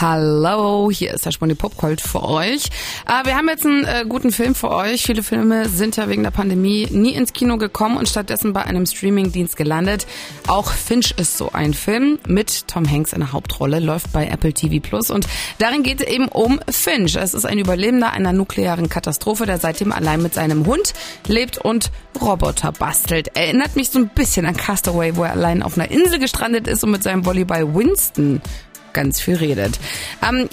Hallo, hier ist der Sponni Popcold für euch. Äh, wir haben jetzt einen äh, guten Film für euch. Viele Filme sind ja wegen der Pandemie nie ins Kino gekommen und stattdessen bei einem Streamingdienst gelandet. Auch Finch ist so ein Film mit Tom Hanks in der Hauptrolle, läuft bei Apple TV Plus und darin geht es eben um Finch. Es ist ein Überlebender einer nuklearen Katastrophe, der seitdem allein mit seinem Hund lebt und Roboter bastelt. Erinnert mich so ein bisschen an Castaway, wo er allein auf einer Insel gestrandet ist und mit seinem Volleyball Winston ganz viel redet. Ähm,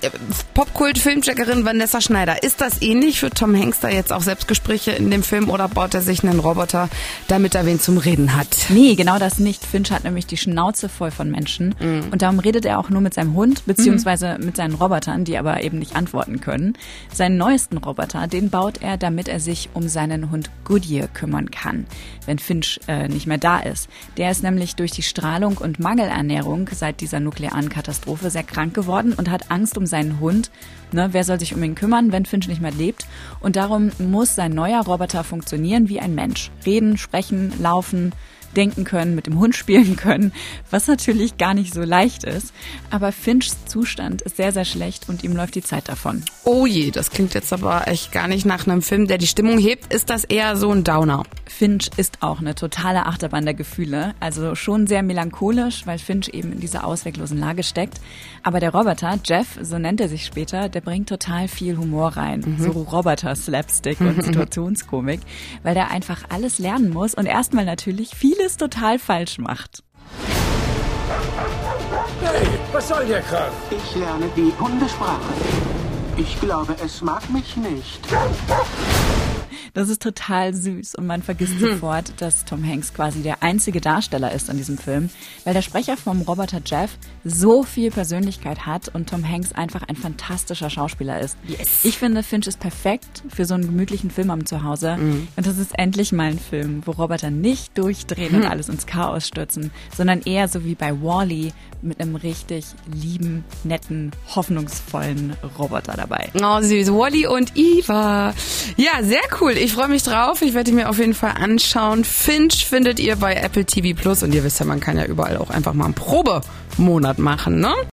Popkult-Filmcheckerin Vanessa Schneider, ist das ähnlich für Tom Hanks da jetzt auch Selbstgespräche in dem Film oder baut er sich einen Roboter, damit er wen zum Reden hat? Nee, genau das nicht. Finch hat nämlich die Schnauze voll von Menschen mhm. und darum redet er auch nur mit seinem Hund beziehungsweise mhm. mit seinen Robotern, die aber eben nicht antworten können. Seinen neuesten Roboter, den baut er, damit er sich um seinen Hund Goodyear kümmern kann, wenn Finch äh, nicht mehr da ist. Der ist nämlich durch die Strahlung und Mangelernährung seit dieser nuklearen Katastrophe sehr krank geworden und hat Angst um seinen Hund. Ne, wer soll sich um ihn kümmern, wenn Finch nicht mehr lebt? Und darum muss sein neuer Roboter funktionieren wie ein Mensch. Reden, sprechen, laufen, denken können, mit dem Hund spielen können, was natürlich gar nicht so leicht ist. Aber Finchs Zustand ist sehr, sehr schlecht und ihm läuft die Zeit davon. Oh je, das klingt jetzt aber echt gar nicht nach einem Film, der die Stimmung hebt. Ist das eher so ein Downer? Finch ist auch eine totale Achterbahn der Gefühle. Also schon sehr melancholisch, weil Finch eben in dieser ausweglosen Lage steckt. Aber der Roboter, Jeff, so nennt er sich später, der bringt total viel Humor rein. Mhm. So Roboter-Slapstick und Situationskomik, weil der einfach alles lernen muss und erstmal natürlich vieles total falsch macht. Hey, was soll der Kram? Ich lerne die Hundesprache. Ich glaube, es mag mich nicht. Das ist total süß und man vergisst mhm. sofort, dass Tom Hanks quasi der einzige Darsteller ist an diesem Film, weil der Sprecher vom Roboter Jeff so viel Persönlichkeit hat und Tom Hanks einfach ein fantastischer Schauspieler ist. Yes. Ich finde, Finch ist perfekt für so einen gemütlichen Film am Zuhause mhm. und das ist endlich mal ein Film, wo Roboter nicht durchdrehen mhm. und alles ins Chaos stürzen, sondern eher so wie bei Wally mit einem richtig lieben, netten, hoffnungsvollen Roboter dabei. Oh, süß. Wally und Eva. Ja, sehr cool. Ich freue mich drauf. Ich werde mir auf jeden Fall anschauen. Finch findet ihr bei Apple TV Plus und ihr wisst ja, man kann ja überall auch einfach mal einen Probemonat machen, ne?